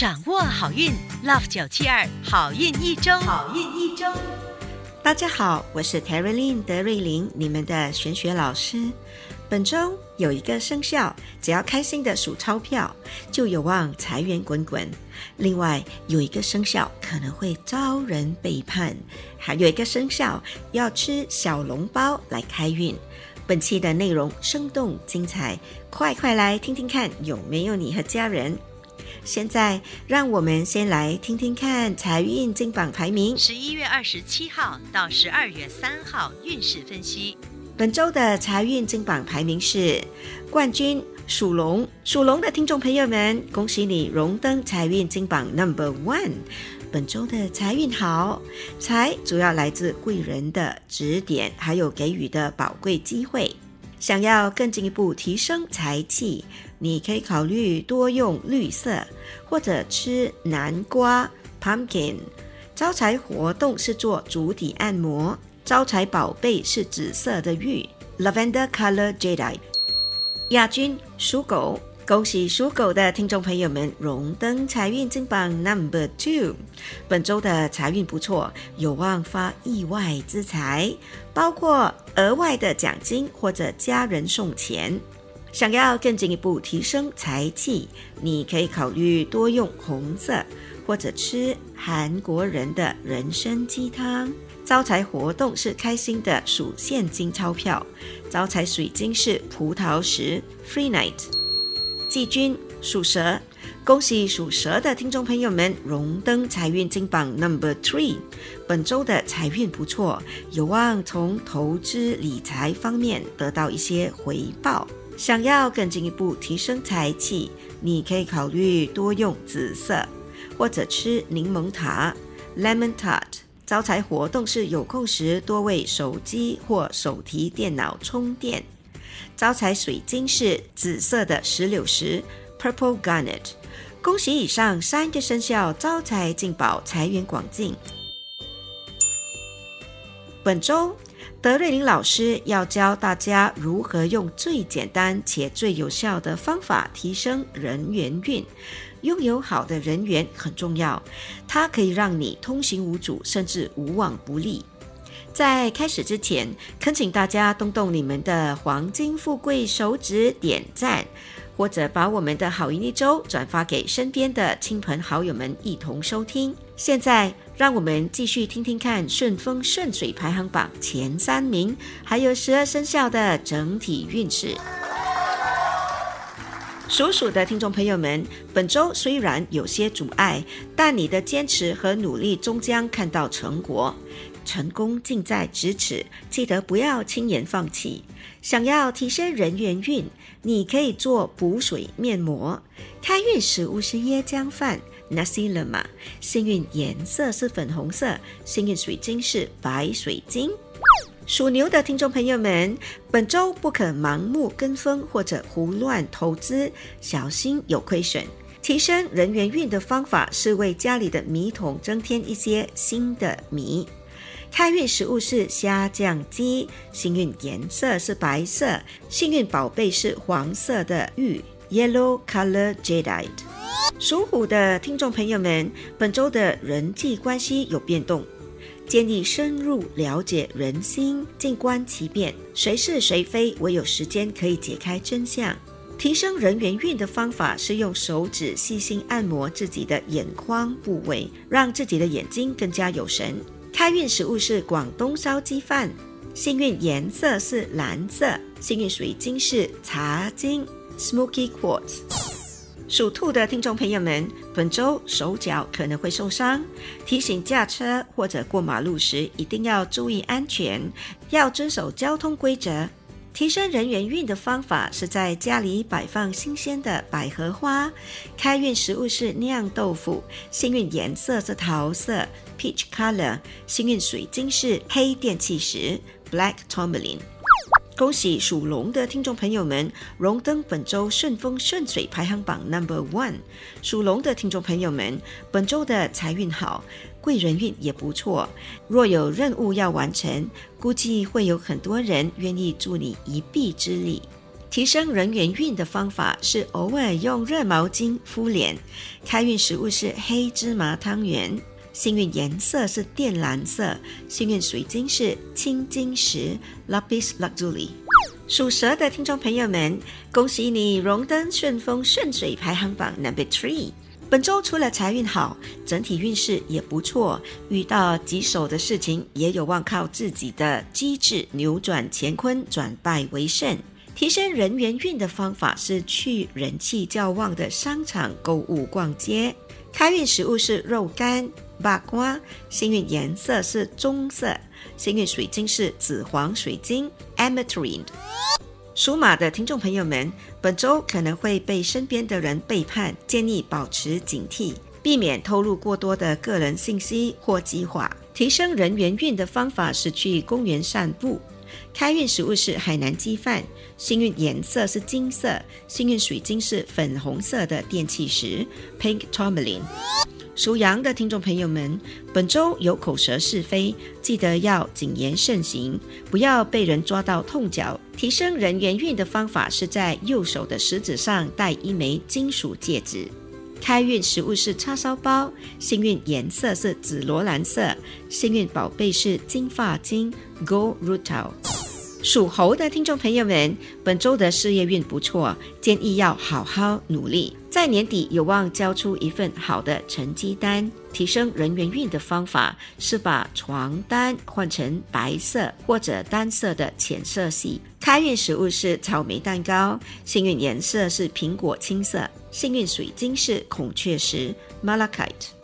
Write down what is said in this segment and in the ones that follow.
掌握好运，Love 九七二好运一周，好运一周。大家好，我是 Terry Lin 德瑞琳，你们的玄学老师。本周有一个生肖，只要开心的数钞票，就有望财源滚滚。另外有一个生肖可能会遭人背叛，还有一个生肖要吃小笼包来开运。本期的内容生动精彩，快快来听听看，有没有你和家人？现在让我们先来听听看财运金榜排名。十一月二十七号到十二月三号运势分析。本周的财运金榜排名是冠军属龙，属龙的听众朋友们，恭喜你荣登财运金榜 Number One。本周的财运好，财主要来自贵人的指点，还有给予的宝贵机会。想要更进一步提升财气，你可以考虑多用绿色，或者吃南瓜 （pumpkin）。招财活动是做足底按摩，招财宝贝是紫色的玉 （lavender color jadeite）。亚军属狗。恭喜属狗的听众朋友们荣登财运金榜 Number Two，本周的财运不错，有望发意外之财，包括额外的奖金或者家人送钱。想要更进一步提升财气，你可以考虑多用红色，或者吃韩国人的人参鸡汤。招财活动是开心的数现金钞票，招财水晶是葡萄石 Free Night。季军属蛇，恭喜属蛇的听众朋友们荣登财运金榜 Number Three。本周的财运不错，有望从投资理财方面得到一些回报。想要更进一步提升财气，你可以考虑多用紫色，或者吃柠檬塔 Lemon Tart。招财活动是有空时多为手机或手提电脑充电。招财水晶是紫色的石榴石 （Purple Garnet）。恭喜以上三个生肖招财进宝，财源广进。本周德瑞琳老师要教大家如何用最简单且最有效的方法提升人缘运。拥有好的人缘很重要，它可以让你通行无阻，甚至无往不利。在开始之前，恳请大家动动你们的黄金富贵手指点赞，或者把我们的好运一周转发给身边的亲朋好友们一同收听。现在，让我们继续听听看顺风顺水排行榜前三名，还有十二生肖的整体运势。属鼠的听众朋友们，本周虽然有些阻碍，但你的坚持和努力终将看到成果。成功近在咫尺，记得不要轻言放弃。想要提升人缘运，你可以做补水面膜。开运食物是椰浆饭 （Nasi Lemak），幸运颜色是粉红色，幸运水晶是白水晶。属牛的听众朋友们，本周不可盲目跟风或者胡乱投资，小心有亏损。提升人缘运的方法是为家里的米桶增添一些新的米。开运食物是虾酱鸡，幸运颜色是白色，幸运宝贝是黄色的玉 （Yellow Color Jadeite）。属虎的听众朋友们，本周的人际关系有变动，建议深入了解人心，静观其变，谁是谁非，唯有时间可以解开真相。提升人缘运的方法是用手指细心按摩自己的眼眶部位，让自己的眼睛更加有神。开运食物是广东烧鸡饭，幸运颜色是蓝色，幸运水晶是茶晶 （Smoky Quartz）。属兔的听众朋友们，本周手脚可能会受伤，提醒驾车或者过马路时一定要注意安全，要遵守交通规则。提升人缘运的方法是在家里摆放新鲜的百合花。开运食物是酿豆腐，幸运颜色是桃色 （peach color），幸运水晶是黑电气石 （black tourmaline）。恭喜属龙的听众朋友们荣登本周顺风顺水排行榜 Number One。属龙的听众朋友们，本周的财运好。贵人运也不错，若有任务要完成，估计会有很多人愿意助你一臂之力。提升人缘运的方法是偶尔用热毛巾敷脸。开运食物是黑芝麻汤圆。幸运颜色是靛蓝色。幸运水晶是青金石 （Lapis Lazuli）。属蛇的听众朋友们，恭喜你荣登顺风顺水排行榜 Number Three。本周除了财运好，整体运势也不错。遇到棘手的事情，也有望靠自己的机智扭转乾坤，转败为胜。提升人缘运的方法是去人气较旺的商场购物逛街。开运食物是肉干、八瓜。幸运颜色是棕色。幸运水晶是紫黄水晶 （Ametrine）。属马的听众朋友们，本周可能会被身边的人背叛，建议保持警惕，避免透露过多的个人信息或计划。提升人缘运的方法是去公园散步。开运食物是海南鸡饭，幸运颜色是金色，幸运水晶是粉红色的电气石 （Pink Tourmaline）。属羊的听众朋友们，本周有口舌是非，记得要谨言慎行，不要被人抓到痛脚。提升人缘运的方法是在右手的食指上戴一枚金属戒指。开运食物是叉烧包，幸运颜色是紫罗兰色，幸运宝贝是金发晶 （Gold Rutil）。属猴的听众朋友们，本周的事业运不错，建议要好好努力，在年底有望交出一份好的成绩单。提升人缘运的方法是把床单换成白色或者单色的浅色系。开运食物是草莓蛋糕，幸运颜色是苹果青色，幸运水晶是孔雀石 （Malachite）。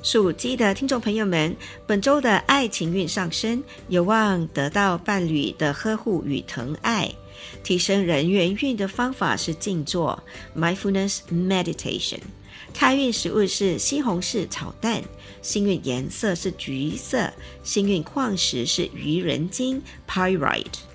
属鸡的听众朋友们，本周的爱情运上升，有望得到伴侣的呵护与疼爱。提升人缘运的方法是静坐 （mindfulness meditation）。开运食物是西红柿炒蛋，幸运颜色是橘色，幸运矿石是愚人金 （pyrite）。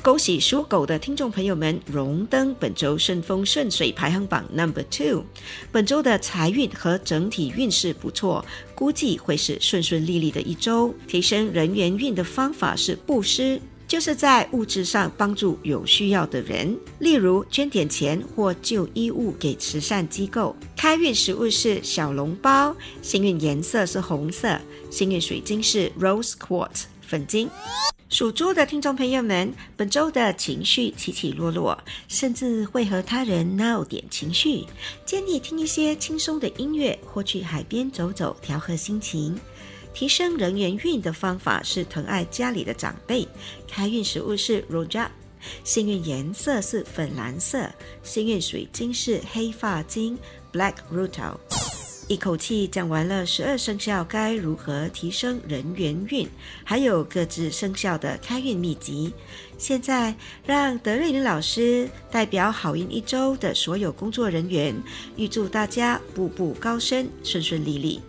恭喜属狗的听众朋友们荣登本周顺风顺水排行榜 number two。本周的财运和整体运势不错，估计会是顺顺利利的一周。提升人缘运的方法是布施，就是在物质上帮助有需要的人，例如捐点钱或旧衣物给慈善机构。开运食物是小笼包，幸运颜色是红色，幸运水晶是 rose quartz 粉晶。属猪的听众朋友们，本周的情绪起起落落，甚至会和他人闹点情绪，建议听一些轻松的音乐，或去海边走走，调和心情。提升人缘运的方法是疼爱家里的长辈。开运食物是 r o j a 幸运颜色是粉蓝色，幸运水晶是黑发晶 black rutil。一口气讲完了十二生肖该如何提升人缘运，还有各自生肖的开运秘籍。现在让德瑞林老师代表好运一周的所有工作人员，预祝大家步步高升，顺顺利利。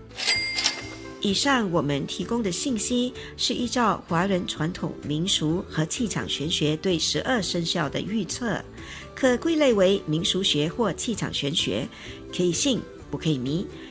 以上我们提供的信息是依照华人传统民俗和气场玄学对十二生肖的预测，可归类为民俗学或气场玄学，可以信不可以迷。